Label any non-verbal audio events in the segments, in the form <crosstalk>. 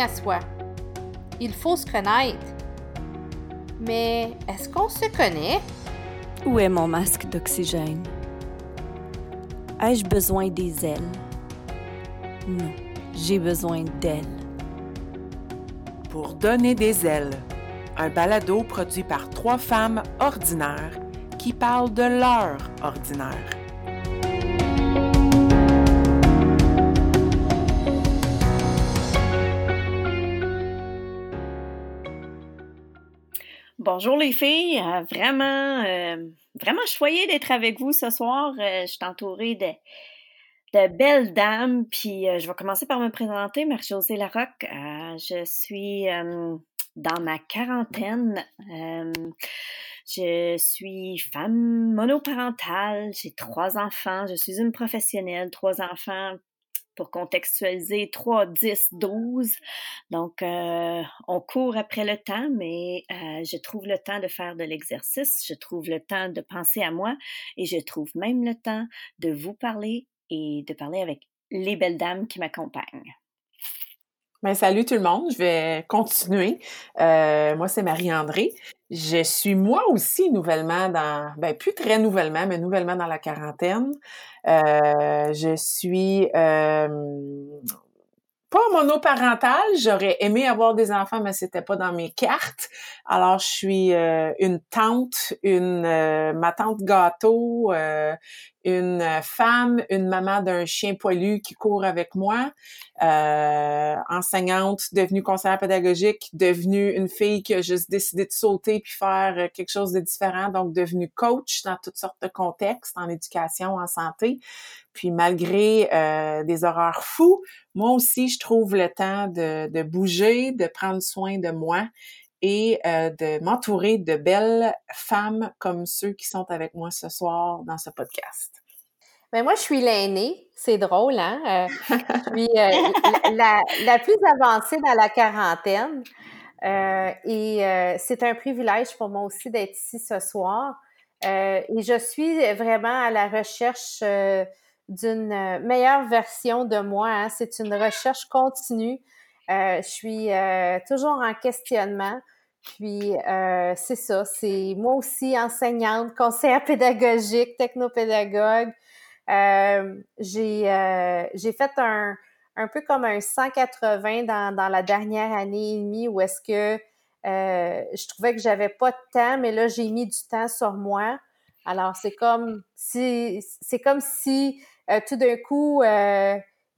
à soi. Il faut se connaître. Mais est-ce qu'on se connaît? Où est mon masque d'oxygène? Ai-je besoin des ailes? Non, j'ai besoin d'elles. Pour donner des ailes, un balado produit par trois femmes ordinaires qui parlent de leur ordinaire. Bonjour les filles, euh, vraiment, euh, vraiment choyée d'être avec vous ce soir. Euh, je suis entourée de, de belles dames, puis je vais commencer par me présenter, Marie-Josée Larocque. je suis dans ma quarantaine. je suis femme monoparentale, j'ai trois enfants, je suis une professionnelle, trois enfants pour contextualiser 3, 10, 12. Donc, euh, on court après le temps, mais euh, je trouve le temps de faire de l'exercice, je trouve le temps de penser à moi et je trouve même le temps de vous parler et de parler avec les belles dames qui m'accompagnent. Ben, salut tout le monde, je vais continuer. Euh, moi, c'est Marie-André. Je suis moi aussi nouvellement dans, ben plus très nouvellement, mais nouvellement dans la quarantaine. Euh, je suis euh, pas monoparentale. J'aurais aimé avoir des enfants, mais c'était pas dans mes cartes. Alors, je suis euh, une tante, une ma tante gâteau, une femme, une maman d'un chien poilu qui court avec moi, euh, enseignante, devenue conseillère pédagogique, devenue une fille qui a juste décidé de sauter puis faire euh, quelque chose de différent, donc devenue coach dans toutes sortes de contextes, en éducation, en santé. Puis malgré euh, des horreurs fous, moi aussi, je trouve le temps de bouger, de prendre soin de moi et euh, de m'entourer de belles femmes comme ceux qui sont avec moi ce soir dans ce podcast. Ben moi, je suis l'aînée. C'est drôle, hein? Euh, je <laughs> suis euh, la, la, plus avancée dans la quarantaine. et c'est un privilège pour moi aussi d'être ici ce soir. et je suis vraiment à la recherche d'une meilleure version de moi. Hein. C'est une recherche continue. Je suis toujours en questionnement. Puis euh, c'est ça, c'est moi aussi enseignante, conseillère pédagogique, technopédagogue. Euh, j'ai euh, j'ai fait un un peu comme un 180 dans, dans la dernière année et demie où est-ce que euh, je trouvais que j'avais pas de temps, mais là j'ai mis du temps sur moi. Alors c'est comme si c'est comme si euh, tout d'un coup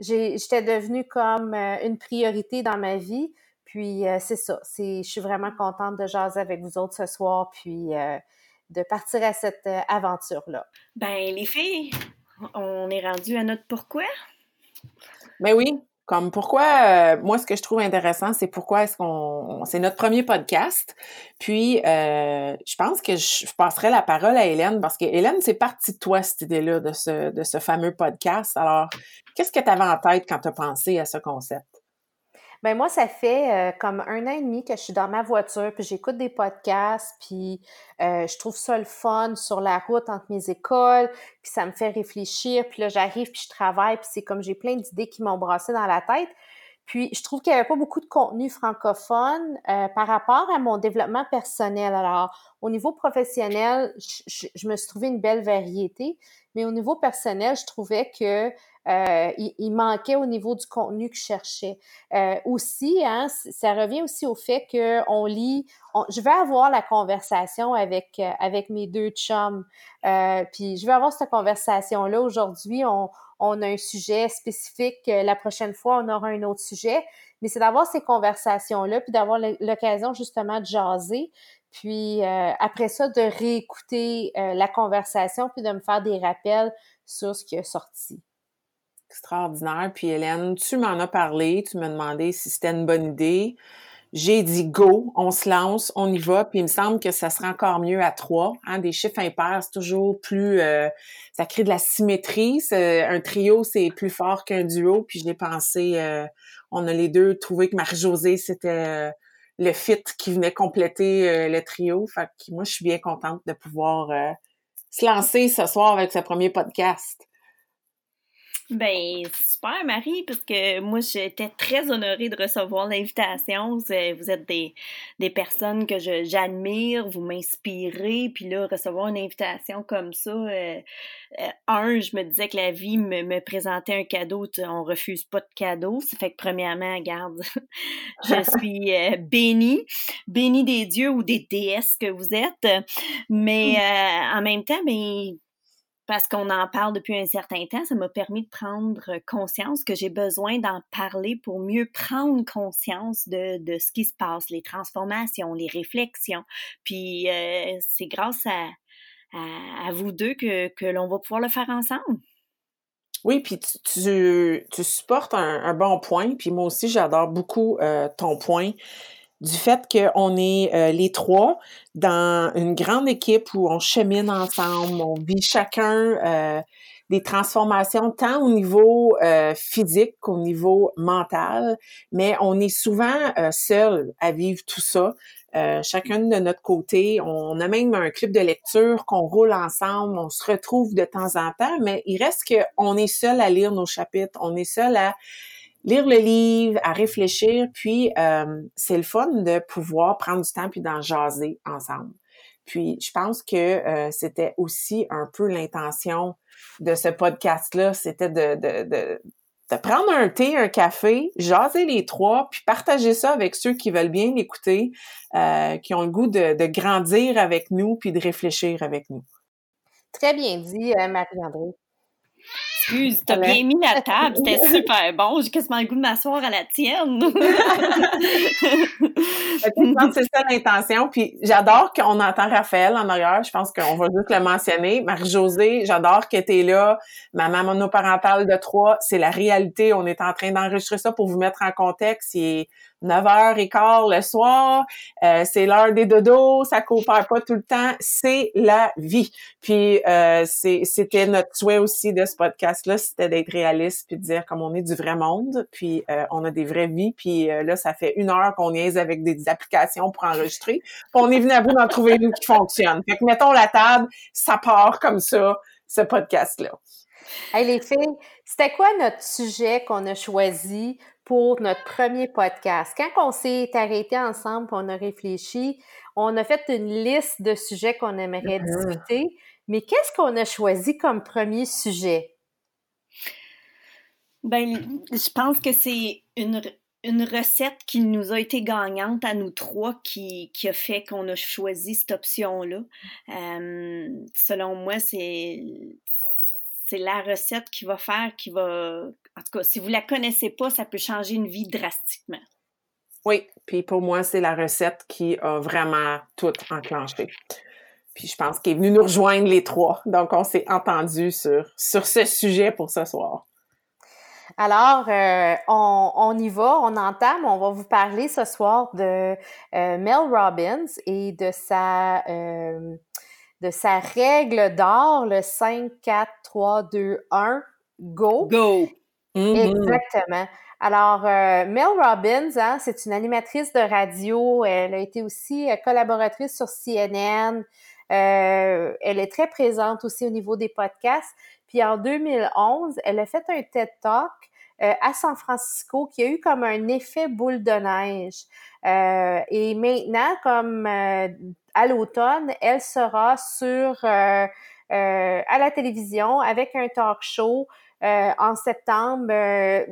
j'étais devenue comme une priorité dans ma vie. Puis euh, c'est ça, c'est, je suis vraiment contente de jaser avec vous autres ce soir, puis euh, de partir à cette euh, aventure-là. Ben les filles, on est rendu à notre pourquoi? Ben oui, comme pourquoi, moi, ce que je trouve intéressant, c'est pourquoi est-ce qu'on, c'est notre premier podcast. Puis, je pense que je, passerai la parole à Hélène parce que Hélène, c'est parti de toi cette idée-là de ce, de ce fameux podcast. Alors, qu'est-ce que tu avais en tête quand tu as pensé à ce concept? Ben moi, ça fait euh, comme un an et demi que je suis dans ma voiture, puis j'écoute des podcasts, puis euh, je trouve ça le fun sur la route entre mes écoles, puis ça me fait réfléchir, puis là, j'arrive, puis je travaille, puis c'est comme j'ai plein d'idées qui m'ont brassé dans la tête. Puis je trouve qu'il n'y avait pas beaucoup de contenu francophone euh, par rapport à mon développement personnel. Alors, au niveau professionnel, je, je, me suis trouvé une belle variété, mais au niveau personnel, je trouvais que euh, il, manquait au niveau du contenu que je cherchais. Euh, aussi, hein, ça revient aussi au fait qu'on lit. je vais avoir la conversation avec euh, avec mes deux chums. Euh, puis je vais avoir cette conversation là aujourd'hui. On, on a un sujet spécifique. La prochaine fois, on aura un autre sujet. Mais c'est d'avoir ces conversations-là, puis d'avoir l'occasion justement de jaser. Puis après ça, de réécouter la conversation, puis de me faire des rappels sur ce qui est sorti extraordinaire. Puis Hélène, tu m'en as parlé, tu m'as demandé si c'était une bonne idée. J'ai dit go, on se lance, on y va. Puis il me semble que ça sera encore mieux à trois. Hein? Des chiffres impairs, c'est toujours plus, euh, ça crée de la symétrie. Un trio, c'est plus fort qu'un duo. Puis j'ai pensé, euh, on a les deux trouvé que Marie-Josée c'était euh, le fit qui venait compléter le trio. Fait que moi, je suis bien contente de pouvoir se lancer ce soir avec ce premier podcast. Ben, super, Marie, parce que moi, j'étais très honorée de recevoir l'invitation. Vous êtes des, des personnes que j'admire, vous m'inspirez, puis là, recevoir une invitation comme ça, euh, euh, un, je me disais que la vie me, me présentait un cadeau, on refuse pas de cadeau. Ça fait que, premièrement, regarde, <laughs> je <laughs> suis euh, bénie, bénie des dieux ou des déesses que vous êtes, mais en même temps, ben, parce qu'on en parle depuis un certain temps, ça m'a permis de prendre conscience que j'ai besoin d'en parler pour mieux prendre conscience de, de, ce qui se passe, les transformations, les réflexions. Puis euh, c'est grâce à, à, vous deux que, que l'on va pouvoir le faire ensemble. Oui, puis tu, tu, supportes un, un, bon point, puis moi aussi j'adore beaucoup euh, ton point du fait qu'on est euh, les trois dans une grande équipe où on chemine ensemble, on vit chacun euh, des transformations tant au niveau euh, physique qu'au niveau mental, mais on est souvent seul à vivre tout ça. chacun de notre côté, on a même un club de lecture qu'on roule ensemble, on se retrouve de temps en temps, mais il reste qu'on est seul à lire nos chapitres, on est seul à lire le livre, à réfléchir, puis euh, c'est le fun de pouvoir prendre du temps puis d'en jaser ensemble. Puis je pense que euh, c'était aussi un peu l'intention de ce podcast-là, c'était de, de, de, de, prendre un thé, un café, jaser les trois, puis partager ça avec ceux qui veulent bien l'écouter, euh, qui ont le goût de, de grandir avec nous, puis de réfléchir avec nous. Très bien dit, Marie-André. Excuse, t'as bien mis la table, c'était <laughs> super bon. J'ai quasiment le goût de m'asseoir à la tienne. <laughs> <laughs> c'est ça l'intention. Puis j'adore qu'on entend Raphaël en arrière. Je pense qu'on va juste le mentionner. Marie-Josée, j'adore que tu es là. Maman monoparentale de trois, c'est la réalité. On est en train d'enregistrer ça pour vous mettre en contexte. 9h15 le soir, euh, c'est l'heure des dodos, ça coopère pas tout le temps, c'est la vie. Puis euh, c'était notre souhait aussi de ce podcast-là, c'était d'être réaliste puis de dire comme on est du vrai monde, puis euh, on a des vraies vies, puis là ça fait une heure qu'on niaise avec des, applications pour enregistrer, puis on est venu à bout d'en trouver une qui fonctionne. Fait que mettons la table, ça part comme ça, ce podcast-là. Hey les filles, c'était quoi notre sujet qu'on a choisi pour notre premier podcast? Quand on s'est arrêté ensemble, on a réfléchi, on a fait une liste de sujets qu'on aimerait uh-huh. discuter, mais qu'est-ce qu'on a choisi comme premier sujet? Ben, je pense que c'est une, une recette qui nous a été gagnante à nous trois qui, qui a fait qu'on a choisi cette option-là. Euh, selon moi, c'est c'est la recette qui va faire, qui va, en tout cas, si vous la connaissez pas, ça peut changer une vie drastiquement. Oui, puis pour moi, c'est la recette qui a vraiment tout enclenché. Puis je pense qu'il est venu nous rejoindre les trois. Donc, on s'est entendu sur, sur ce sujet pour ce soir. Alors, euh, on, y va, on entame. On va vous parler ce soir de euh, Mel Robbins et de sa, euh, de sa règle d'or, le 5, 4, 3, 2, 1, go. Go. Mm-hmm. Exactement. Alors, euh, Mel Robbins, hein, c'est une animatrice de radio. Elle a été aussi euh, collaboratrice sur CNN. Euh, elle est très présente aussi au niveau des podcasts. Puis en 2011, elle a fait un TED Talk à San Francisco qui a eu comme un effet boule de neige. et maintenant, comme à l'automne, elle sera sur à la télévision avec un talk show euh, en septembre, euh,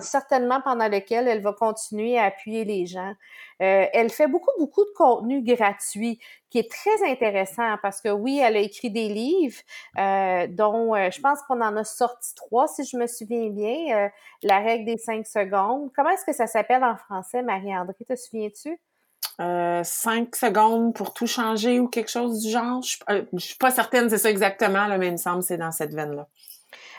certainement pendant lequel elle va continuer à appuyer les gens. Euh, elle fait beaucoup, beaucoup de contenu gratuit qui est très intéressant parce que oui, elle a écrit des livres dont je pense qu'on en a sorti trois, si je me souviens bien. La règle des cinq secondes. Comment est-ce que ça s'appelle en français, Marie-André? Te souviens-tu? cinq secondes pour tout changer ou quelque chose du genre? Je, je suis pas certaine, c'est ça exactement, là, mais il me semble que c'est dans cette veine-là.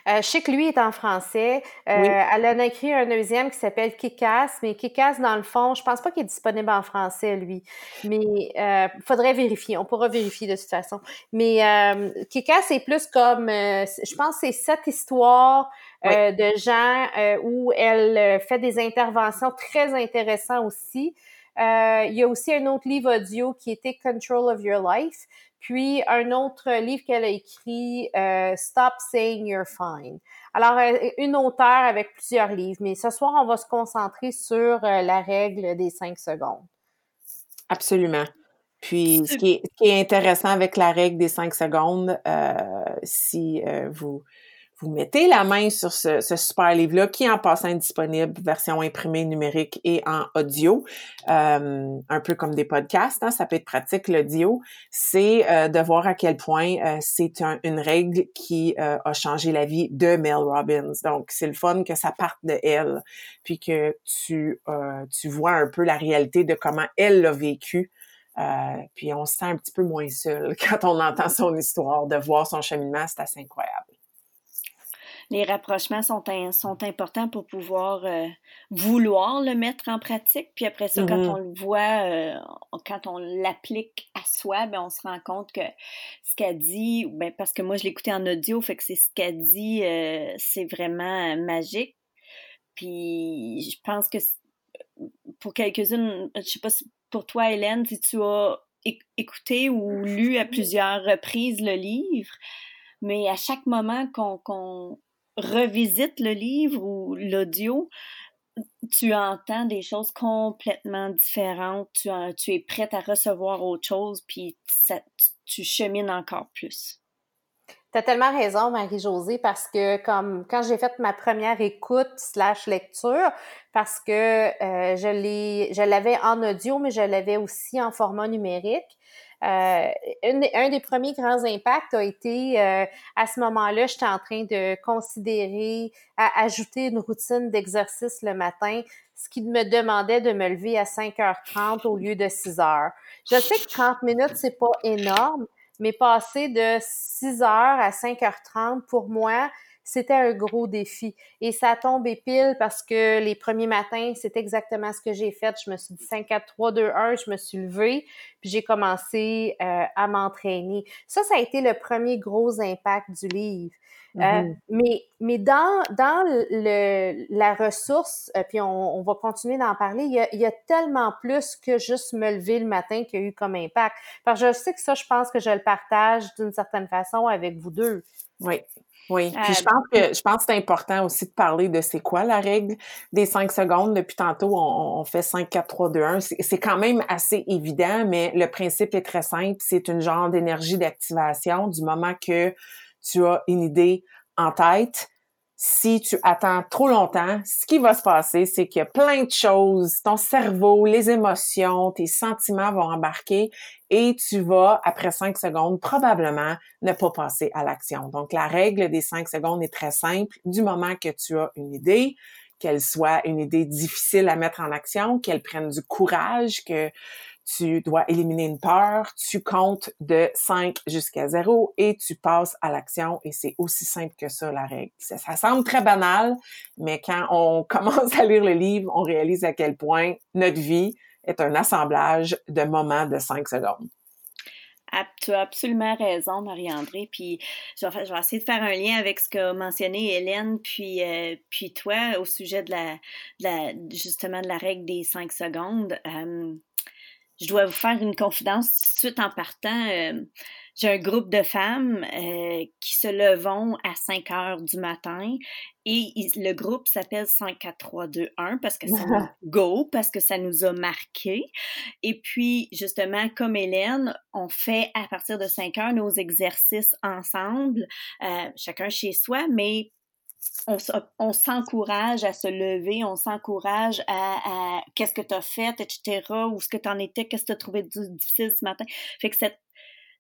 Euh, je sais que lui est en français. Euh, elle en a écrit un deuxième qui s'appelle Kikas, mais Kikas, dans le fond, je pense pas qu'il est disponible en français, lui. Mais il euh, faudrait vérifier. On pourra vérifier de toute façon. Mais euh, Kikas, c'est plus comme, je pense c'est cette histoire de gens où elle fait des interventions très intéressantes aussi. il y a aussi un autre livre audio qui était Control of Your Life. Puis un autre livre qu'elle a écrit, euh, Stop Saying You're Fine. Alors, une auteure avec plusieurs livres, mais ce soir, on va se concentrer sur la règle des cinq secondes. Absolument. Puis, ce qui, est, intéressant avec la règle des cinq secondes, si vous vous mettez la main sur ce, super livre-là, qui est en passant disponible, version imprimée, numérique et en audio, euh, un peu comme des podcasts, hein, ça peut être pratique l'audio, c'est euh, de voir à quel point euh, c'est une règle qui a changé la vie de Mel Robbins. Donc, c'est le fun que ça parte de elle, puis que tu, tu vois un peu la réalité de comment elle l'a vécu. puis on se sent un petit peu moins seul <laughs> quand on entend son histoire, de voir son cheminement, c'est assez incroyable les rapprochements sont, sont importants pour pouvoir euh, vouloir le mettre en pratique. Puis après ça, quand mm-hmm. on le voit, euh, quand on l'applique à soi, ben, on se rend compte que ce qu'elle dit, ben, parce que moi, je l'écoutais en audio, fait que c'est ce qu'elle dit, euh, c'est vraiment magique. Puis je pense que pour quelques-unes, je sais pas si pour toi, Hélène, si tu as écouté ou lu à plusieurs reprises le livre, mais à chaque moment qu'on revisite le livre ou l'audio, tu entends des choses complètement différentes, tu, es prête à recevoir autre chose, puis tu, chemines encore plus. Tu as tellement raison, Marie-Josée, parce que quand j'ai fait ma première écoute slash lecture, parce que euh, je l'avais en audio, mais je l'avais aussi en format numérique. Euh, un, des premiers grands impacts a été, euh, à ce moment-là, j'étais en train de considérer à ajouter une routine d'exercice le matin, ce qui me demandait de me lever à 5h30 au lieu de 6h. Je sais que 30 minutes, c'est pas énorme, mais passer de 6h à 5h30, pour moi, c'était un gros défi. Et ça tombe pile parce que les premiers matins, c'est exactement ce que j'ai fait. Je me suis dit 5, 4, 3, 2, 1, je me suis levée, puis j'ai commencé euh, à m'entraîner. Ça, ça a été le premier gros impact du livre. Euh, mm-hmm. mais, mais dans, dans le, la ressource, euh, puis on, on, va continuer d'en parler, il y, a, il y, a, tellement plus que juste me lever le matin qui a eu comme impact. Parce que je sais que ça, je pense que je le partage d'une certaine façon avec vous deux. Oui, oui, puis je euh, pense que je pense que c'est important aussi de parler de c'est quoi la règle des cinq secondes. Depuis tantôt, on, fait 5, 4, 3, 2, 1. C'est quand même assez évident, mais le principe est très simple. C'est une genre d'énergie d'activation du moment que tu as une idée en tête, si tu attends trop longtemps, ce qui va se passer, c'est qu'il y a plein de choses, ton cerveau, les émotions, tes sentiments vont embarquer et tu vas, après cinq secondes, probablement ne pas passer à l'action. Donc, la règle des cinq secondes est très simple. Du moment que tu as une idée, qu'elle soit une idée difficile à mettre en action, qu'elle prenne du courage, que tu dois éliminer une peur, tu comptes de 5 jusqu'à 0 et tu passes à l'action et c'est aussi simple que ça la règle. Ça, semble très banal, mais quand on <laughs> commence à lire le livre, on réalise à quel point notre vie est un assemblage de moments de 5 secondes. Tu as absolument raison, Marie-André. Puis je vais, essayer de faire un lien avec ce qu'a mentionné Hélène, puis, euh, puis toi, au sujet de la, justement de la règle des cinq secondes. Euh, je dois vous faire une confidence tout de suite en partant. Euh, j'ai un groupe de femmes euh, qui se levont à 5 heures du matin et le groupe s'appelle 5, 4, 3, 2, 1 parce que c'est <laughs> go, parce que ça nous a marqué. Et puis, justement, comme Hélène, on fait à partir de 5 heures nos exercices ensemble, euh, chacun chez soi, mais on, s'encourage à se lever, on s'encourage à, qu'est-ce que tu as fait, etc., où ce que tu en étais, qu'est-ce que tu as trouvé difficile ce matin. Fait que cette,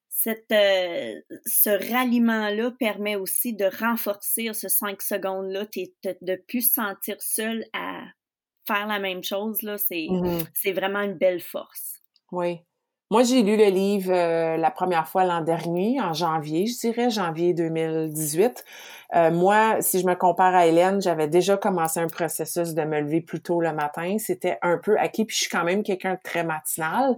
cette, euh, ce ralliement-là permet aussi de renforcer ce cinq secondes-là, de plus sentir seul à faire la même chose, là, c'est, mm-hmm. c'est vraiment une belle force. Oui. Moi, j'ai lu le livre euh, la première fois l'an dernier, en janvier, je dirais, janvier 2018. Euh, moi, si je me compare à Hélène, j'avais déjà commencé un processus de me lever plus tôt le matin. C'était un peu acquis, puis je suis quand même quelqu'un de très matinal.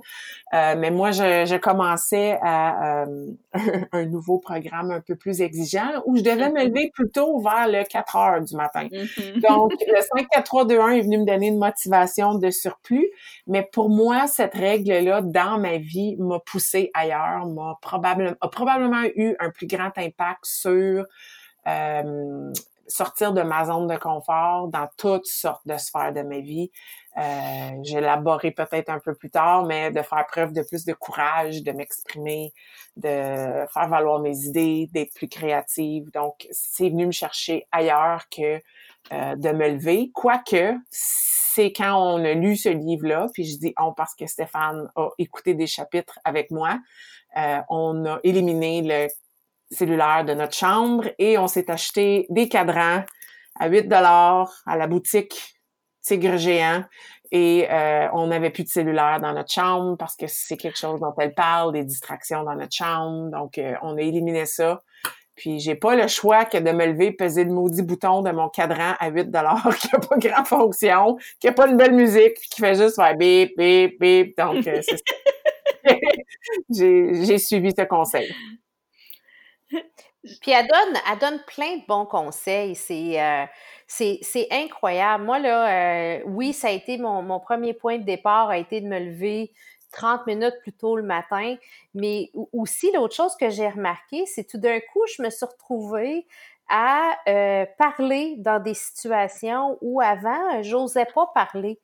Euh, mais moi, je, je commençais à <laughs> un nouveau programme un peu plus exigeant où je devais me lever plutôt vers le 4 heures du matin. Mm-hmm. Donc, le 5, 4, 3, 2, 1 est venu me donner une motivation de surplus. Mais pour moi, cette règle-là, dans ma vie m'a poussé ailleurs, m'a probablement, a probablement eu un plus grand impact sur euh, sortir de ma zone de confort dans toutes sortes de sphères de ma vie. Euh, J'élaborerai peut-être un peu plus tard, mais de faire preuve de plus de courage, de m'exprimer, de faire valoir mes idées, d'être plus créative. Donc, c'est venu me chercher ailleurs que euh, de me lever. Quoique, c'est quand on a lu ce livre-là, puis je dis on parce que Stéphane a écouté des chapitres avec moi, euh, on a éliminé le cellulaire de notre chambre et on s'est acheté des cadrans à 8 dollars à la boutique Tigre géant et euh, on n'avait plus de cellulaire dans notre chambre parce que c'est quelque chose dont elle parle, des distractions dans notre chambre. Donc, euh, on a éliminé ça. Puis, j'ai pas le choix que de me lever, peser le maudit bouton de mon cadran à 8 dollars <laughs> qui a pas grand fonction, qui a pas une belle musique, qui fait juste faire bip, bip, bip. Donc, euh, <laughs> j'ai suivi ce conseil. Puis elle donne, elle donne plein de bons conseils. C'est, euh, c'est, incroyable. Moi, là, euh, oui, ça a été mon, mon, premier point de départ, a été de me lever 30 minutes plus tôt le matin. Mais aussi, l'autre chose que j'ai remarqué, c'est tout d'un coup, je me suis retrouvée à euh, parler dans des situations où avant, j'osais pas parler.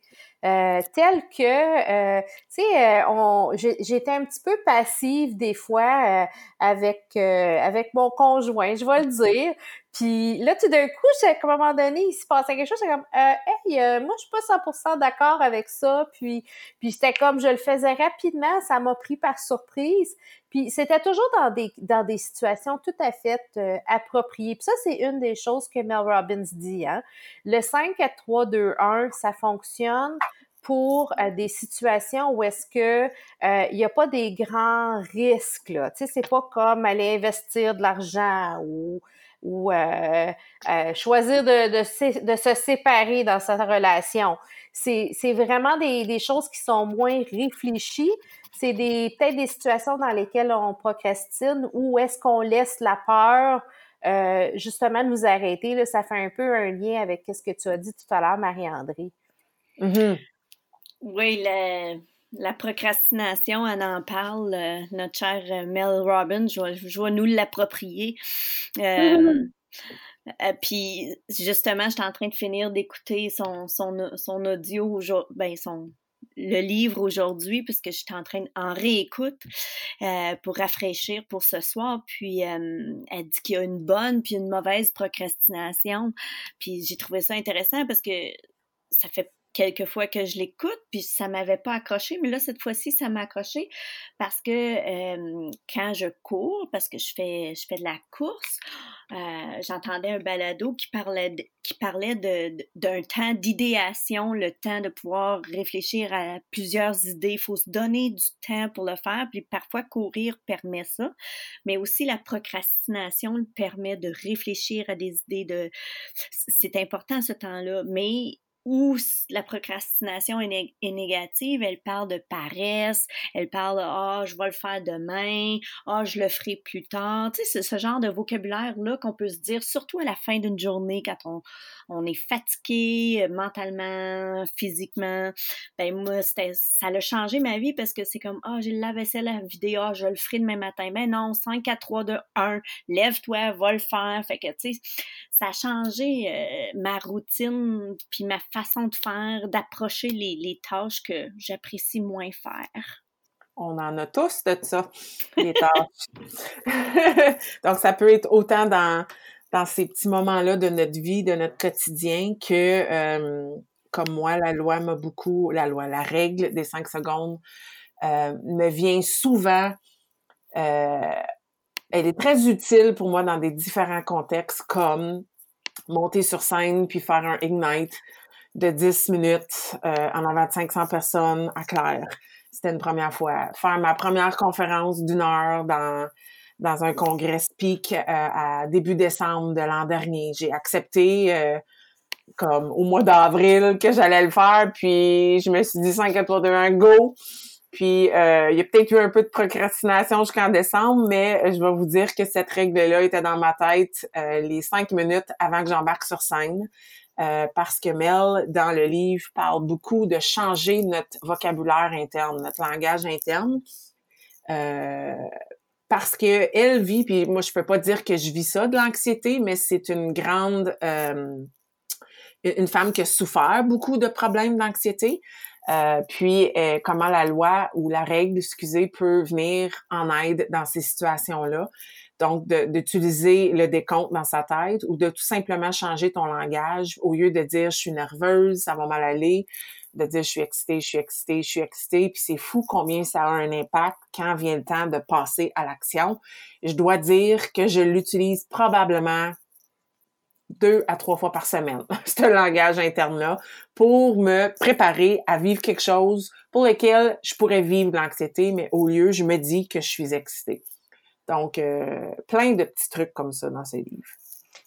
Euh, tel que, euh, tu sais, euh, j'étais un petit peu passive des fois avec avec mon conjoint, je vais le dire. Puis là, tout d'un coup, à un moment donné, il se passait quelque chose, j'étais comme, hey, moi, je suis pas 100% d'accord avec ça. Puis, puis c'était comme, je le faisais rapidement, ça m'a pris par surprise. Puis c'était toujours dans des dans des situations tout à fait appropriées. Puis ça, c'est une des choses que Mel Robbins dit. Hein? Le 5 4 3 2 1, ça fonctionne pour euh, des situations où est-ce que euh, il n'y a pas des grands risques là. Tu sais, c'est pas comme aller investir de l'argent ou ou euh, choisir de, de, de, se séparer dans sa relation. C'est, vraiment des, des choses qui sont moins réfléchies. C'est peut-être des situations dans lesquelles on procrastine ou est-ce qu'on laisse la peur justement nous arrêter. Là, ça fait un peu un lien avec ce que tu as dit tout à l'heure, Marie-André. Mm-hmm. Oui, la, procrastination, elle en parle. Euh, notre chère euh, Mel Robbins, je vais, nous l'approprier. Euh, puis, justement, j'étais en train de finir d'écouter son, son, son audio, ben, son, le livre aujourd'hui puisque je suis en train en réécoute pour rafraîchir pour ce soir. Puis elle dit qu'il y a une bonne puis une mauvaise procrastination. Puis j'ai trouvé ça intéressant parce que ça fait quelques fois que je l'écoute, puis ça m'avait pas accroché, mais là, cette fois-ci, ça m'a accroché parce que euh, quand je cours, parce que je fais, je fais de la course, euh, j'entendais un balado qui parlait qui parlait d'un temps d'idéation, le temps de pouvoir réfléchir à plusieurs idées. Il faut se donner du temps pour le faire, puis parfois courir permet ça, mais aussi la procrastination permet de réfléchir à des idées de... C'est important ce temps-là, mais où la procrastination est, négative, elle parle de paresse, elle parle ah je vais le faire demain, ah je le ferai plus tard. Tu sais, c'est ce genre de vocabulaire là qu'on peut se dire, surtout à la fin d'une journée quand on, on est fatigué euh, mentalement, physiquement. Ben moi ça a changé ma vie parce que c'est comme ah j'ai la vaisselle à vider, ah je le ferai demain matin. Ben non, 5 4 3 2 1, lève-toi, va le faire. Fait que tu sais ça a changé euh, ma routine puis ma façon de faire, d'approcher les, tâches que j'apprécie moins faire. On en a tous de ça, les tâches. <laughs> Donc, ça peut être autant dans, dans ces petits moments-là de notre vie, de notre quotidien, que, euh, comme moi, la loi m'a beaucoup, la loi, la règle des cinq secondes euh, me vient souvent. Elle est très utile pour moi dans des différents contextes, comme monter sur scène puis faire un ignite de 10 minutes euh, en avant de 500 personnes à Claire. C'était une première fois. Faire ma première conférence d'une heure dans dans un congrès speak euh, à début décembre de l'an dernier. J'ai accepté euh, comme au mois d'avril que j'allais le faire, puis je me suis dit 5 4 de un go. Puis euh, il y a peut-être eu un peu de procrastination jusqu'en décembre, mais je vais vous dire que cette règle-là était dans ma tête les cinq minutes avant que j'embarque sur scène. euh, parce que Mel, dans le livre, parle beaucoup de changer notre vocabulaire interne, notre langage interne. Euh, parce que elle vit, puis moi je peux pas dire que je vis ça de l'anxiété, mais c'est une grande, euh, une femme qui a souffert beaucoup de problèmes d'anxiété. Euh, puis euh, comment la loi ou la règle, excusez, peut venir en aide dans ces situations-là. Donc, d'utiliser le décompte dans sa tête ou de tout simplement changer ton langage au lieu de dire je suis nerveuse, ça va mal aller, de dire je suis excitée, je suis excitée, je suis excitée. Puis c'est fou combien ça a un impact quand vient le temps de passer à l'action. Je dois dire que je l'utilise probablement deux à trois fois par semaine, <laughs> ce langage interne-là, pour me préparer à vivre quelque chose pour lequel je pourrais vivre l'anxiété, mais au lieu, je me dis que je suis excitée. Donc, euh, plein de petits trucs comme ça dans ces livres.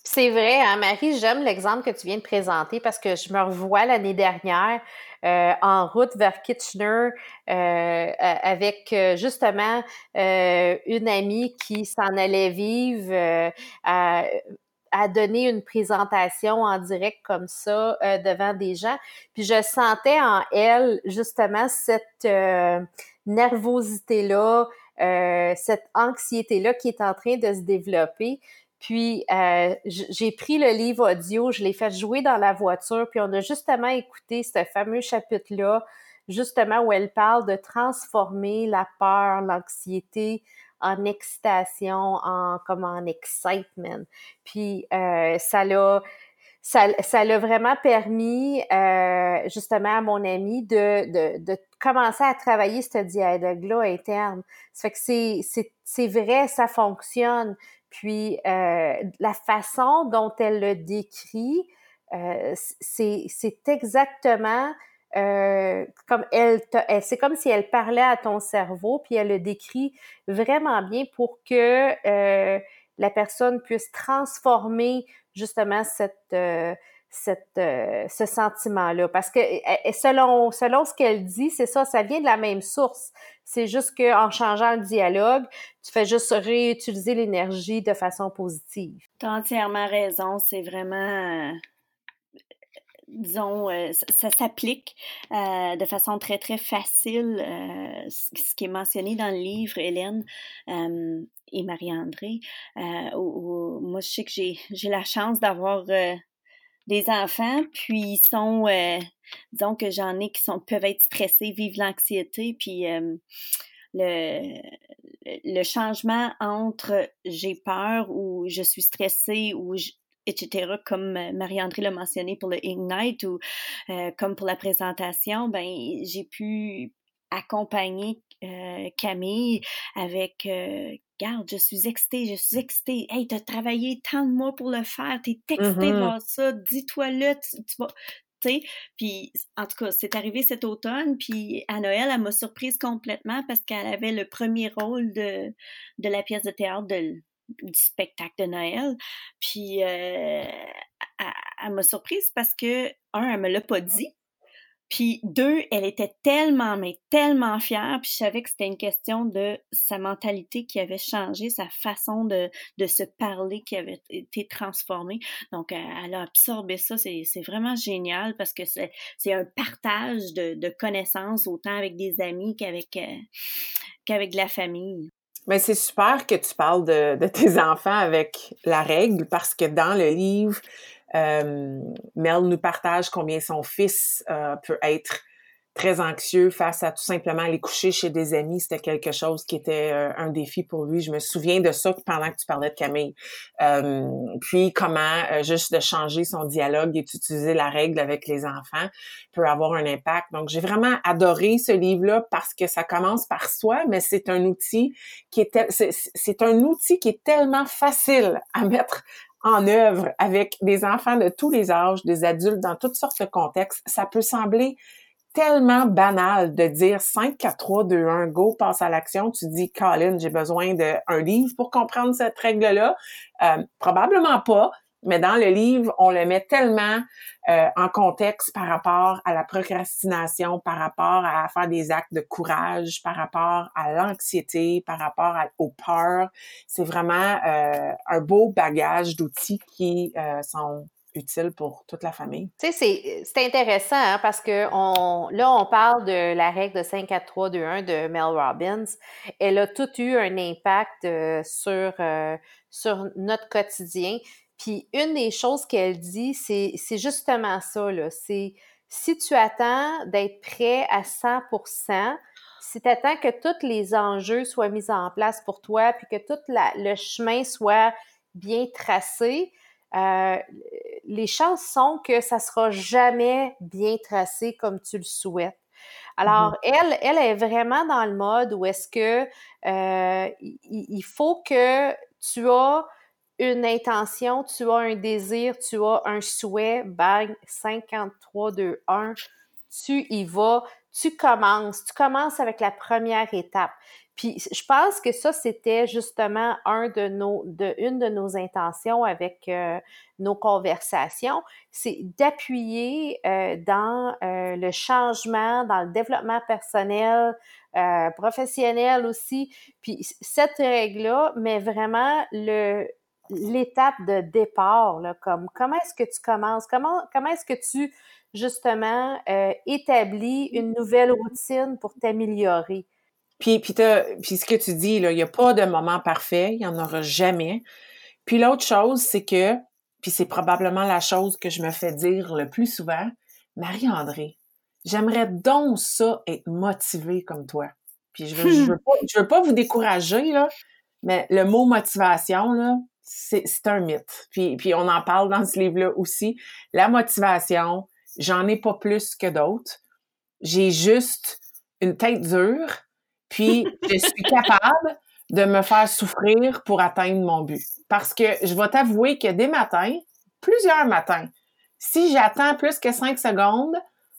C'est vrai, hein, Marie, j'aime l'exemple que tu viens de présenter parce que je me revois l'année dernière euh, en route vers Kitchener euh, avec justement une amie qui s'en allait vivre à, à donner une présentation en direct comme ça euh, devant des gens. Puis je sentais en elle justement cette euh, nervosité-là, euh, cette anxiété-là qui est en train de se développer. Puis j'ai pris le livre audio, je l'ai fait jouer dans la voiture, puis on a justement écouté ce fameux chapitre-là, justement où elle parle de transformer la peur, l'anxiété en excitation, en comme en excitement. Puis euh, ça l'a ça, ça l'a vraiment permis euh, justement à mon ami de, de, de commencer à travailler ce dialogue-là interne. Ça fait que c'est, c'est, c'est vrai, ça fonctionne. Puis euh, la façon dont elle le décrit, euh, c'est, c'est exactement euh, comme elle, c'est comme si elle parlait à ton cerveau, puis elle le décrit vraiment bien pour que euh, la personne puisse transformer justement cette, euh, cette, ce sentiment-là. Parce que selon, selon ce qu'elle dit, c'est ça, ça vient de la même source. C'est juste qu'en changeant le dialogue, tu fais juste réutiliser l'énergie de façon positive. Tu as entièrement raison. C'est vraiment disons, euh, ça, s'applique euh, de façon très, très facile, euh, ce qui est mentionné dans le livre, Hélène et Marie-André. moi, je sais que j'ai, j'ai la chance d'avoir des enfants, puis ils sont, disons que j'en ai qui sont, peuvent être stressés, vivent l'anxiété, puis le, le changement entre j'ai peur ou je suis stressée ou etc., comme euh, Marie-André l'a mentionné pour le Ignite ou euh, comme pour la présentation, ben j'ai pu accompagner euh, Camille avec euh, Garde, je suis excitée, je suis excitée. Hey, t'as travaillé tant de mois pour le faire, t'es excitée de voir ça, dis-toi-le, tu, tu vas. Puis, en tout cas, c'est arrivé cet automne, puis à Noël, elle m'a surprise complètement parce qu'elle avait le premier rôle de, de la pièce de théâtre de, du spectacle de Noël. Puis euh, elle, m'a surprise parce que, un, elle me l'a pas dit. Puis deux, elle était tellement, mais tellement fière. Puis je savais que c'était une question de sa mentalité qui avait changé, sa façon de, se parler qui avait été transformée. Donc, elle a absorbé ça. C'est vraiment génial parce que c'est un partage de, de, connaissances autant avec des amis qu'avec euh, qu'avec la famille. Mais c'est super que tu parles de, de, tes <laughs> enfants avec la règle parce que dans le livre, euh, Mel nous partage combien son fils euh, peut être très anxieux face à tout simplement aller coucher chez des amis. C'était quelque chose qui était euh, un défi pour lui. Je me souviens de ça pendant que tu parlais de Camille. Euh, puis comment euh, juste de changer son dialogue et d'utiliser la règle avec les enfants peut avoir un impact. Donc j'ai vraiment adoré ce livre-là parce que ça commence par soi, mais c'est un outil qui est c'est un outil qui est tellement facile à mettre en œuvre avec des enfants de tous les âges, des adultes dans toutes sortes de contextes. Ça peut sembler tellement banal de dire 5, 4, 3, 2, 1, go, passe à l'action. Tu dis, Colin, j'ai besoin d'un livre pour comprendre cette règle-là. Euh, probablement pas, mais dans le livre, on le met tellement euh, en contexte par rapport à la procrastination, par rapport à faire des actes de courage, par rapport à l'anxiété, par rapport à, aux peurs. C'est vraiment euh, un beau bagage d'outils qui sont utile pour toute la famille. Tu sais, c'est intéressant hein, parce que là, on parle de la règle de 5, 4, 3, 2, 1 de Mel Robbins. Elle a tout eu un impact euh, sur, euh, sur notre quotidien. Puis une des choses qu'elle dit, c'est justement ça. C'est si tu attends d'être prêt à 100% si tu attends que tous les enjeux soient mis en place pour toi, puis que tout le chemin soit bien tracé, euh, les chances sont que ça sera jamais bien tracé comme tu le souhaites. Alors, mm-hmm. elle, elle est vraiment dans le mode où est-ce que euh, il, faut que tu as une intention, tu as un désir, tu as un souhait, bang, 53, 2, 1, tu y vas, tu commences, tu commences avec la première étape. Puis je pense que ça, c'était justement un de nos, de, une de nos intentions avec euh, nos conversations, c'est d'appuyer euh, dans euh, le changement, dans le développement personnel, professionnel aussi. Puis cette règle-là met vraiment le, l'étape de départ, là, comme comment est-ce que tu commences, comment, comment est-ce que tu justement établis une nouvelle routine pour t'améliorer? Puis, puis, puis ce que tu dis, il n'y a pas de moment parfait, il n'y en aura jamais. Puis l'autre chose, c'est que, puis c'est probablement la chose que je me fais dire le plus souvent, Marie-André, j'aimerais donc ça être motivée comme toi. Puis je veux, veux, pas, je veux pas vous décourager, là, mais le mot motivation, là, c'est un mythe. Puis, puis on en parle dans ce livre-là aussi. La motivation, j'en ai pas plus que d'autres. J'ai juste une tête dure, puis je suis capable de me faire souffrir pour atteindre mon but. Parce que je vais t'avouer que des matins, plusieurs matins, si j'attends plus que cinq secondes,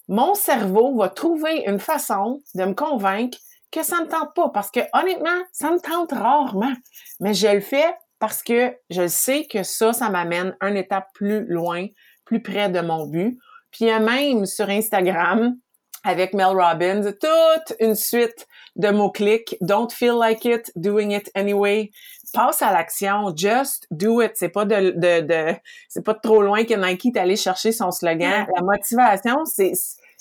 mon cerveau va trouver une façon de me convaincre que ça ne tente pas. Parce que honnêtement, ça me tente rarement. Mais je le fais parce que je sais que ça, ça m'amène une étape plus loin, plus près de mon but. Puis même sur Instagram, avec Mel Robbins, toute une suite de mots-clics. Don't feel like it, doing it anyway. Passe à l'action, just do it. C'est pas de, de, de c'est pas trop loin que Nike est allé chercher son slogan. La motivation, c'est,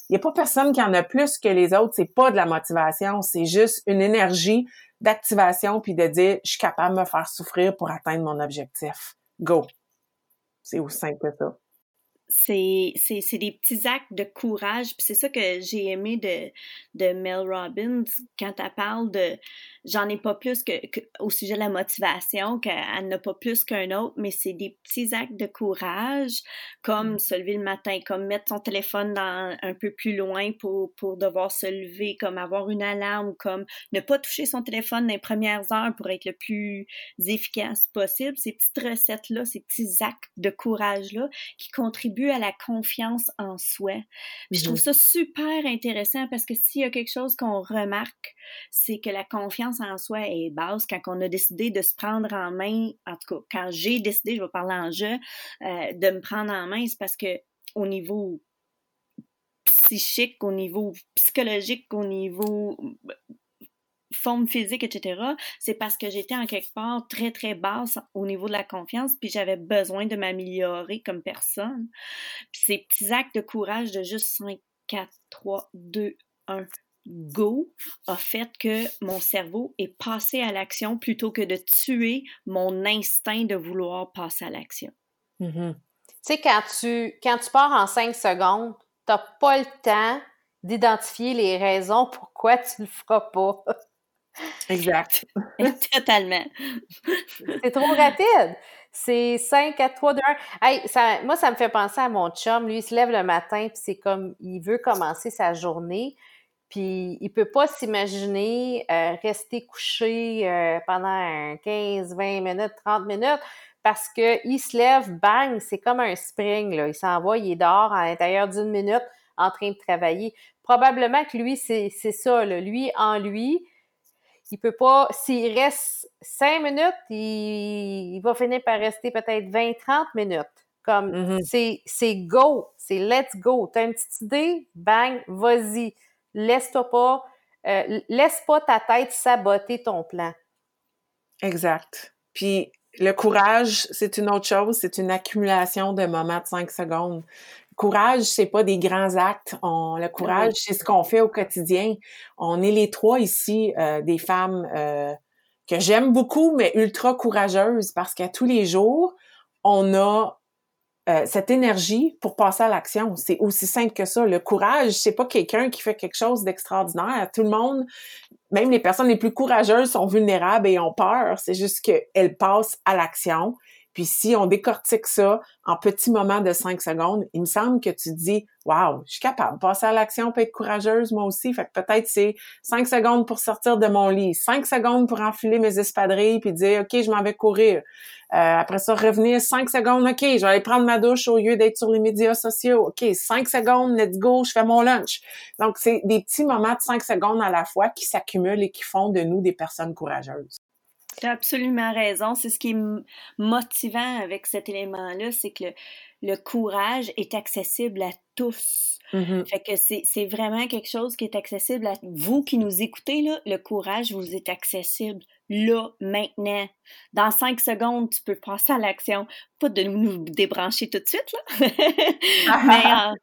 il y a pas personne qui en a plus que les autres. C'est pas de la motivation, c'est juste une énergie d'activation puis de dire, je suis capable de me faire souffrir pour atteindre mon objectif. Go. C'est aussi simple que ça c'est, c'est, c'est des petits actes de courage. Puis c'est ça que j'ai aimé de, de Mel Robbins quand elle parle de j'en ai pas plus que, au sujet de la motivation, qu'elle n'a pas plus qu'un autre, mais c'est des petits actes de courage, comme mm. se lever le matin, comme mettre son téléphone dans, un peu plus loin pour, pour devoir se lever, comme avoir une alarme, comme ne pas toucher son téléphone dans les premières heures pour être le plus efficace possible. Ces petites recettes-là, ces petits actes de courage-là qui contribuent à la confiance en soi. Je trouve mm-hmm. ça super intéressant parce que s'il y a quelque chose qu'on remarque, c'est que la confiance en soi est basse, quand on a décidé de se prendre en main, en tout cas, quand j'ai décidé, je vais parler en jeu, euh, de me prendre en main, c'est parce que au niveau psychique, au niveau psychologique, au niveau forme physique, etc., c'est parce que j'étais en quelque part très, très basse au niveau de la confiance, puis j'avais besoin de m'améliorer comme personne. Puis ces petits actes de courage de juste 5, 4, 3, 2, 1, go a fait que mon cerveau est passé à l'action plutôt que de tuer mon instinct de vouloir passer à l'action. Mm-hmm. Tu sais, quand tu, quand tu pars en cinq secondes, tu n'as pas le temps d'identifier les raisons pourquoi tu ne le feras pas. <laughs> Exact. <laughs> Totalement. C'est trop rapide. C'est 5 à 3, 2, 1. Hey, ça, moi, ça me fait penser à mon chum. Lui, il se lève le matin, puis c'est comme, il veut commencer sa journée. Puis il peut pas s'imaginer euh, rester couché euh, pendant 15, 20 minutes, 30 minutes parce que il se lève, bang, c'est comme un spring là. Il s'en va, il est dehors à l'intérieur d'une minute en train de travailler. Probablement que lui c'est ça là. Lui en lui, il peut pas s'il reste 5 minutes, il, va finir par rester peut-être 20, 30 minutes. Comme mm-hmm. c'est go, c'est let's go. T'as une petite idée, bang, vas-y laisse-toi pas, euh, laisse pas ta tête saboter ton plan. Exact. Puis le courage, c'est une autre chose, c'est une accumulation de moments de cinq secondes. Courage, c'est pas des grands actes. On, le courage, c'est ce qu'on fait au quotidien. On est les trois ici, euh, des femmes euh, que j'aime beaucoup, mais ultra courageuses, parce qu'à tous les jours, on a euh, cette énergie pour passer à l'action. C'est aussi simple que ça. Le courage, c'est pas quelqu'un qui fait quelque chose d'extraordinaire. Tout le monde, même les personnes les plus courageuses sont vulnérables et ont peur. C'est juste qu'elles passent à l'action. Puis si on décortique ça en petits moments de cinq secondes, il me semble que tu dis Wow, je suis capable de passer à l'action peut être courageuse moi aussi. Fait que peut-être c'est cinq secondes pour sortir de mon lit, cinq secondes pour enfiler mes espadrilles puis dire OK, je m'en vais courir. Euh, après ça, revenir cinq secondes, OK, je vais aller prendre ma douche au lieu d'être sur les médias sociaux. OK, cinq secondes, let's go, je fais mon lunch. Donc, c'est des petits moments de cinq secondes à la fois qui s'accumulent et qui font de nous des personnes courageuses. Tu absolument raison. C'est ce qui est motivant avec cet élément-là, c'est que courage est accessible à tous. Mm-hmm. Fait que c'est vraiment quelque chose qui est accessible à vous qui nous écoutez, là. Le courage vous est accessible là, maintenant. Dans cinq secondes, tu peux passer à l'action. Pas de nous débrancher tout de suite, là. <laughs>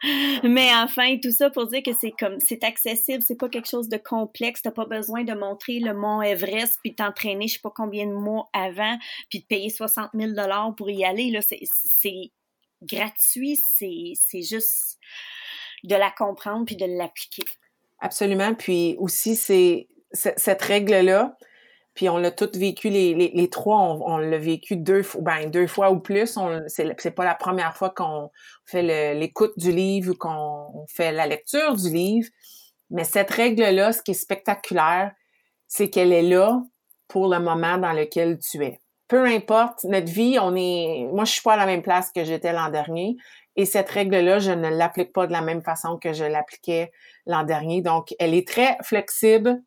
mais, mais, enfin, tout ça pour dire que c'est comme, c'est accessible, c'est pas quelque chose de complexe. T'as pas besoin de montrer le mont Everest puis t'entraîner je sais pas combien de mois avant puis de payer 60 000 dollars pour y aller, là. C'est gratuit, c'est juste de la comprendre puis de l'appliquer. Absolument. Puis aussi, c'est cette règle-là, puis on l'a toutes vécu, les, les, les trois, on, l'a vécu deux, ben, deux fois ou plus. C'est pas la première fois qu'on fait l'écoute du livre ou qu'on fait la lecture du livre. Mais cette règle-là, ce qui est spectaculaire, c'est qu'elle est là pour le moment dans lequel tu es. Peu importe notre vie, on est. Moi, je suis pas à la même place que j'étais l'an dernier. Et cette règle-là, je ne l'applique pas de la même façon que je l'appliquais l'an dernier. Donc, elle est très flexible,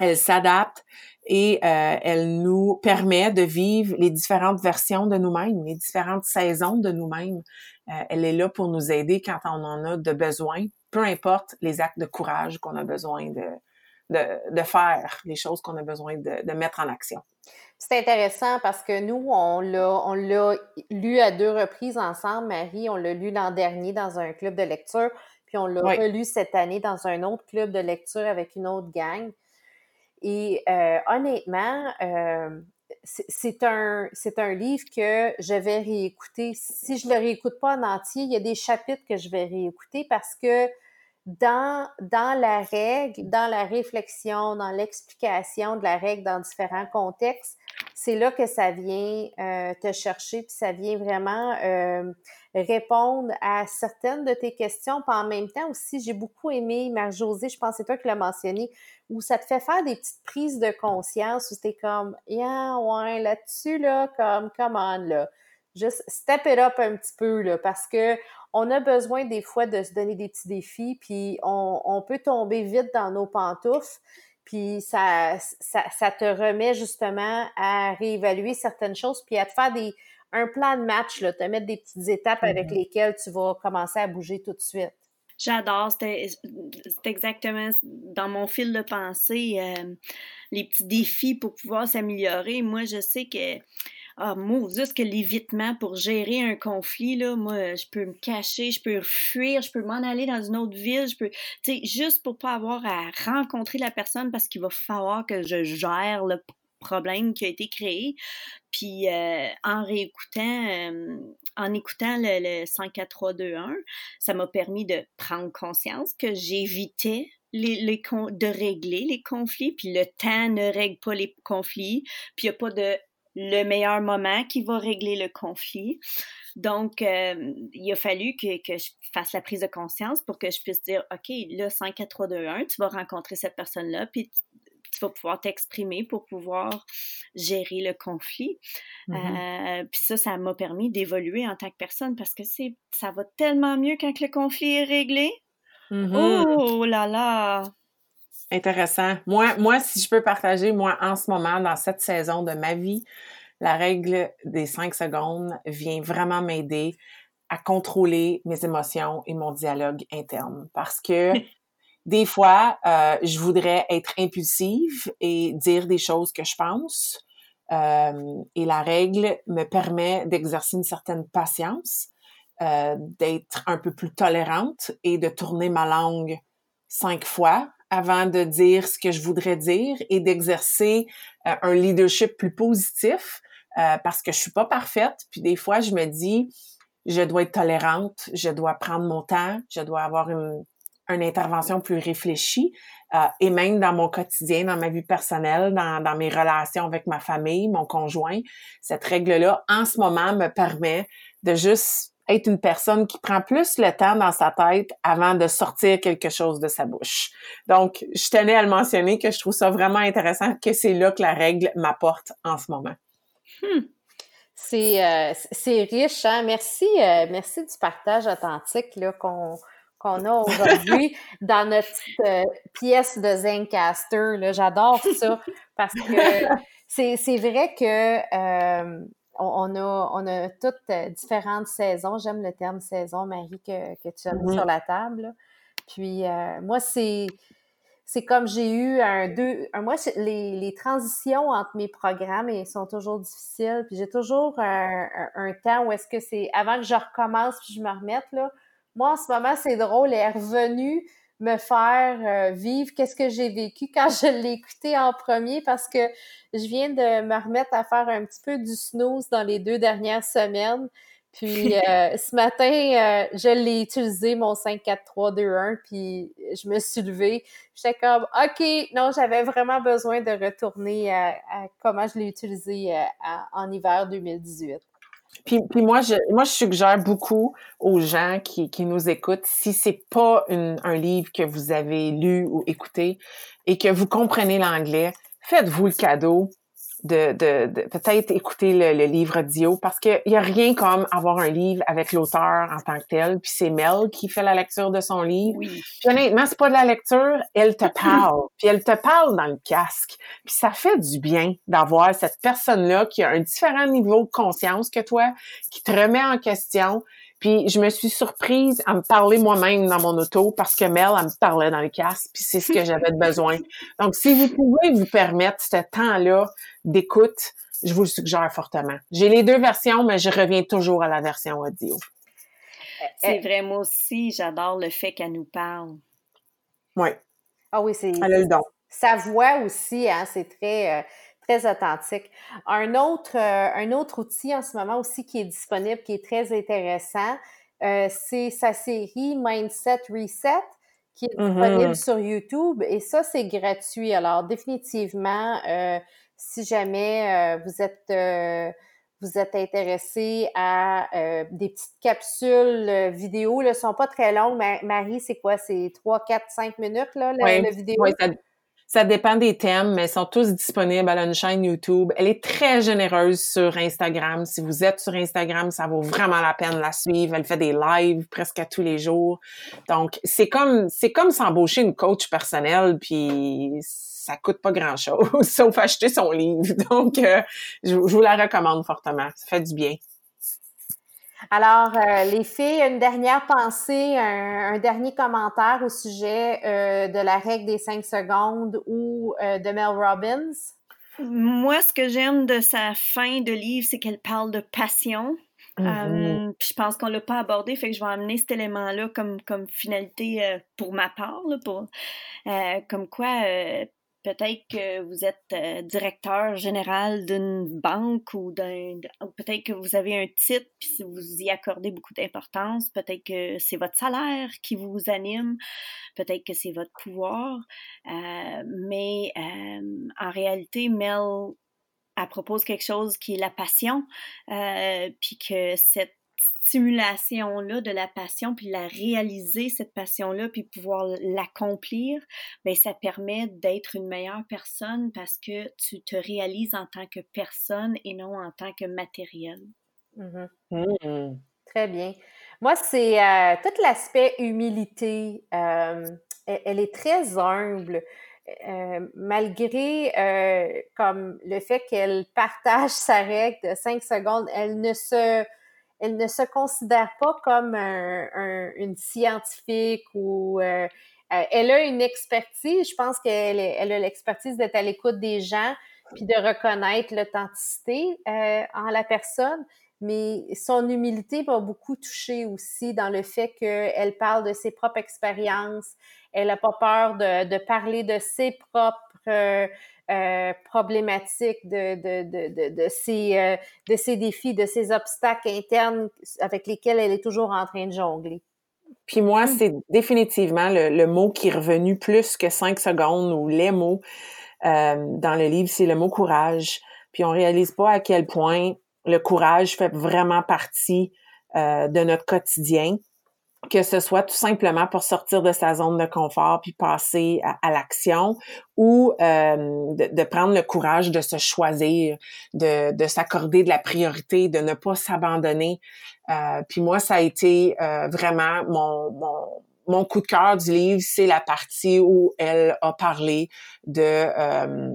elle s'adapte et euh, elle nous permet de vivre les différentes versions de nous-mêmes, les différentes saisons de nous-mêmes. Euh, elle est là pour nous aider quand on en a de besoin, peu importe les actes de courage qu'on a besoin de, de, de, faire, les choses qu'on a besoin de, de mettre en action. C'est intéressant parce que nous, on l'a, on l'a lu à deux reprises ensemble, Marie. On l'a lu l'an dernier dans un club de lecture, puis on l'a relu cette année dans un autre club de lecture avec une autre gang. Et euh, honnêtement, euh, c'est un, un livre que je vais réécouter. Si je ne le réécoute pas en entier, il y a des chapitres que je vais réécouter parce que dans, dans la règle, dans la réflexion, dans l'explication de la règle dans différents contextes, c'est là que ça vient euh, te chercher, puis ça vient vraiment euh, répondre à certaines de tes questions. Puis en même temps aussi, j'ai beaucoup aimé, Marie-Josée, je pense que c'est toi qui l'as mentionné, où ça te fait faire des petites prises de conscience, où t'es comme, yeah, ouais, là-dessus, là, comme, come on, là. Juste step it up un petit peu, là, parce que on a besoin des fois de se donner des petits défis, puis on, on peut tomber vite dans nos pantoufles. Puis ça, ça, ça, te remet justement à réévaluer certaines choses, puis à te faire des, un plan de match, là, te mettre des petites étapes avec mm-hmm. lesquelles tu vas commencer à bouger tout de suite. J'adore, c'est exactement dans mon fil de pensée, euh, les petits défis pour pouvoir s'améliorer. Moi, je sais que ah, juste que l'évitement pour gérer un conflit, là, moi, je peux me cacher, je peux fuir, je peux m'en aller dans une autre ville, je peux, tu sais, juste pour pas avoir à rencontrer la personne parce qu'il va falloir que je gère le problème qui a été créé. Puis euh, en réécoutant, euh, en écoutant le, le 104.3.2.1, ça m'a permis de prendre conscience que j'évitais les, les, de régler les conflits, puis le temps ne règle pas les conflits, puis il n'y a pas de le meilleur moment qui va régler le conflit. Donc, euh, il a fallu que, que, je fasse la prise de conscience pour que je puisse dire, OK, là, 5, 4, 3, 2, 1, tu vas rencontrer cette personne-là, puis tu vas pouvoir t'exprimer pour pouvoir gérer le conflit. Mm-hmm. Euh, puis ça, ça m'a permis d'évoluer en tant que personne parce que c'est ça va tellement mieux quand le conflit est réglé. Mm-hmm. Oh là là! Intéressant. Moi, moi, si je peux partager, moi, en ce moment, dans cette saison de ma vie, la règle des cinq secondes vient vraiment m'aider à contrôler mes émotions et mon dialogue interne. Parce que <laughs> des fois, euh, je voudrais être impulsive et dire des choses que je pense. et la règle me permet d'exercer une certaine patience, d'être un peu plus tolérante et de tourner ma langue cinq fois avant de dire ce que je voudrais dire et d'exercer un leadership plus positif parce que je suis pas parfaite. Puis des fois, je me dis, je dois être tolérante, je dois prendre mon temps, je dois avoir une, une intervention plus réfléchie. Euh, et même dans mon quotidien, dans ma vie personnelle, dans, dans mes relations avec ma famille, mon conjoint, cette règle-là, en ce moment, me permet de juste être une personne qui prend plus le temps dans sa tête avant de sortir quelque chose de sa bouche. Donc, je tenais à le mentionner que je trouve ça vraiment intéressant que c'est là que la règle m'apporte en ce moment. Hmm. C'est euh, c'est riche, hein? Merci, euh, merci du partage authentique là qu'on qu'on a aujourd'hui <laughs> dans notre euh, pièce de Zencaster. J'adore ça parce que <laughs> c'est vrai que on, a, on a toutes différentes saisons. J'aime le terme saison, Marie, que, que tu as mis mm-hmm. sur la table. Puis moi, c'est c'est comme j'ai eu un deux. Un, moi, les, les, transitions entre mes programmes elles sont toujours difficiles. Puis j'ai toujours un, un, temps où est-ce que c'est avant que je recommence puis je me remette là. Moi, en ce moment, c'est drôle. Elle est revenue me faire euh, vivre qu'est-ce que j'ai vécu <laughs> quand je l'ai écouté en premier parce que je viens de me remettre à faire un petit peu du snooze dans les deux dernières semaines. Puis <laughs> euh, ce matin, euh, je l'ai utilisé, mon 5-4-3-2-1, puis je me suis levée. J'étais comme, OK, non, j'avais vraiment besoin de retourner à, comment je l'ai utilisé euh, en hiver 2018. Puis, moi, je, suggère beaucoup aux gens qui, qui nous écoutent, si c'est pas un livre que vous avez lu ou écouté et que vous comprenez l'anglais, faites-vous le cadeau de, de, de peut-être écouter le, le livre audio parce qu'il y a rien comme avoir un livre avec l'auteur en tant que tel, puis c'est Mel qui fait la lecture de son livre. Oui. Puis honnêtement, c'est pas de la lecture, elle te parle, puis elle te parle dans le casque. Puis ça fait du bien d'avoir cette personne-là qui a un différent niveau de conscience que toi, qui te remet en question, puis je me suis surprise à me parler moi-même dans mon auto parce que Mel, elle me parlait dans le casque, puis c'est ce que j'avais besoin. Donc, si vous pouvez vous permettre ce temps-là d'écoute, je vous le suggère fortement. J'ai les deux versions, mais je reviens toujours à la version audio. C'est vrai, moi aussi, j'adore le fait qu'elle nous parle. Oui. Ah oui, c'est. Elle a le don. Sa voix aussi, hein, c'est très. Euh, très authentique. Un autre, euh, un autre outil en ce moment aussi qui est disponible, qui est très intéressant, euh, c'est sa série Mindset Reset qui est disponible mm-hmm. sur YouTube et ça, c'est gratuit. Alors, définitivement, euh, si jamais vous êtes vous êtes intéressé à des petites capsules vidéo, ne sont pas très longues. Marie, c'est quoi? C'est 3, 4, 5 minutes, là, la, vidéo? Oui, ça dépend des thèmes, mais ils sont tous disponibles. à une chaîne YouTube. Elle est très généreuse sur Instagram. Si vous êtes sur Instagram, ça vaut vraiment la peine de la suivre. Elle fait des lives presque à tous les jours. Donc, c'est comme, c'est comme s'embaucher une coach personnelle, puis ça coûte pas grand chose, <laughs> sauf acheter son livre. Donc, euh, je vous la recommande fortement. Ça fait du bien. Alors, euh, les filles, une dernière pensée, un, dernier commentaire au sujet euh, de la règle des cinq secondes ou euh, de Mel Robbins? Moi, ce que j'aime de sa fin de livre, c'est qu'elle parle de passion. Mm-hmm. je pense qu'on l'a pas abordé, fait que je vais amener cet élément-là comme, comme finalité pour ma part, pour, comme quoi peut-être que vous êtes euh, directeur général d'une banque ou d'un peut-être que vous avez un titre puis vous y accordez beaucoup d'importance, peut-être que c'est votre salaire qui vous anime, peut-être que c'est votre pouvoir, euh, mais euh, en réalité, Mel elle propose quelque chose qui est la passion, puis que cette stimulation-là de la passion, puis la réaliser, cette passion-là, puis pouvoir l'accomplir, bien, ça permet d'être une meilleure personne parce que tu te réalises en tant que personne et non en tant que matériel. Mm-hmm. Mm. Très bien. Moi, c'est euh, tout l'aspect humilité. Euh, elle, est très humble. Euh, malgré comme le fait qu'elle partage sa règle de 5 secondes, elle ne se elle ne se considère pas comme une scientifique ou euh, euh, elle a une expertise. Je pense qu'elle elle a l'expertise d'être à l'écoute des gens. puis de reconnaître l'authenticité euh, en la personne. Mais son humilité m'a beaucoup touchée aussi dans le fait qu'elle parle de ses propres expériences. Elle n'a pas peur de, de, parler de ses propres euh, problématiques, de, de, de, de, ses, euh, de ses défis, de ses obstacles internes avec lesquels elle est toujours en train de jongler. Puis moi, hmm. c'est définitivement le, le, mot qui est revenu plus que cinq secondes ou les mots euh, dans le livre, c'est le mot courage. Puis on réalise pas à quel point le courage fait vraiment partie euh, de notre quotidien que ce soit tout simplement pour sortir de sa zone de confort puis passer à, l'action ou euh, de, prendre le courage de se choisir, de, de s'accorder de la priorité, de ne pas s'abandonner. Euh, puis moi, ça a été euh, vraiment mon, mon, mon, coup de cœur du livre, c'est la partie où elle a parlé de euh,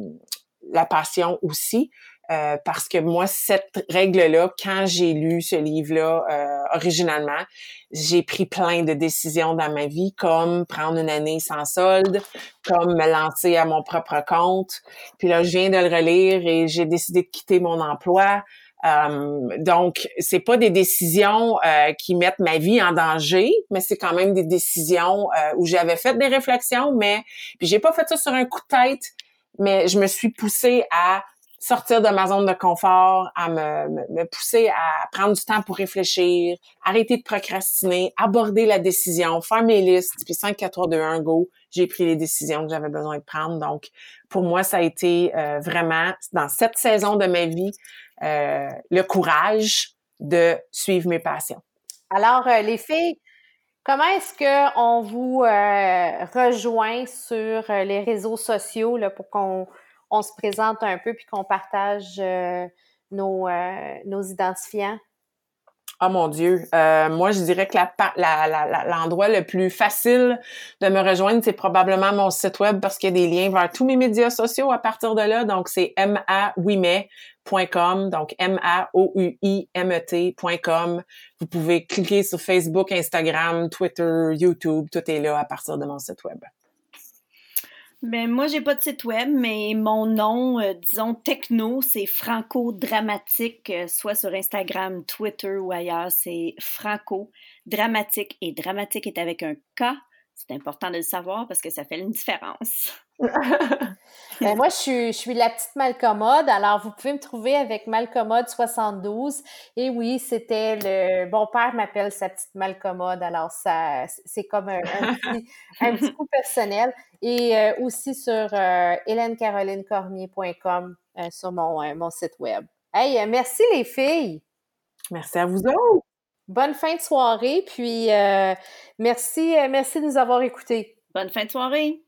la passion aussi. Euh, parce que moi, cette règle-là, quand j'ai lu ce livre-là euh, originalement, j'ai pris plein de décisions dans ma vie, comme prendre une année sans solde, comme me lancer à mon propre compte. Puis là, je viens de le relire et j'ai décidé de quitter mon emploi. Euh, donc, c'est pas des décisions euh, qui mettent ma vie en danger, mais c'est quand même des décisions où j'avais fait des réflexions, mais puis j'ai pas fait ça sur un coup de tête, mais je me suis poussée à sortir de ma zone de confort, à me, me, pousser à prendre du temps pour réfléchir, arrêter de procrastiner, aborder la décision, faire mes listes, puis 5, 4, 3, 2, 1, go, j'ai pris les décisions que j'avais besoin de prendre. Donc, pour moi, ça a été euh, vraiment, dans cette saison de ma vie, euh, le courage de suivre mes passions. Alors, euh, les filles, Comment est-ce qu'on vous rejoint sur les réseaux sociaux là, pour qu'on on se présente un peu puis qu'on partage euh, nos, euh, nos identifiants? Oh mon Dieu. Euh, moi, je dirais que l'endroit le plus facile de me rejoindre, c'est probablement mon site web parce qu'il y a des liens vers tous mes médias sociaux à partir de là. Donc, c'est maouimet.com, donc M-A-O-U-I-M-E-T.com. Vous pouvez cliquer sur Facebook, Instagram, Twitter, YouTube. Tout est là à partir de mon site web. Ben, moi, j'ai pas de site web, mais mon nom, euh, disons, techno, c'est Franco Dramatique, euh, soit sur Instagram, Twitter ou ailleurs, c'est Franco Dramatique. Et dramatique est avec un K. C'est important de le savoir parce que ça fait une différence. <laughs> ben moi, je suis, je suis la petite Malcommode. Alors, vous pouvez me trouver avec Malcommode 72. Et oui, c'était le. Mon père m'appelle sa petite Malcommode. Alors, ça, c'est comme un, petit, <laughs> un, petit, coup personnel. Et euh, aussi sur euh, hélènecarolinecormier.com euh, sur mon, mon site web. Hey, merci les filles. Merci à vous autres. Bonne fin de soirée. Puis, merci, merci de nous avoir écoutés. Bonne fin de soirée.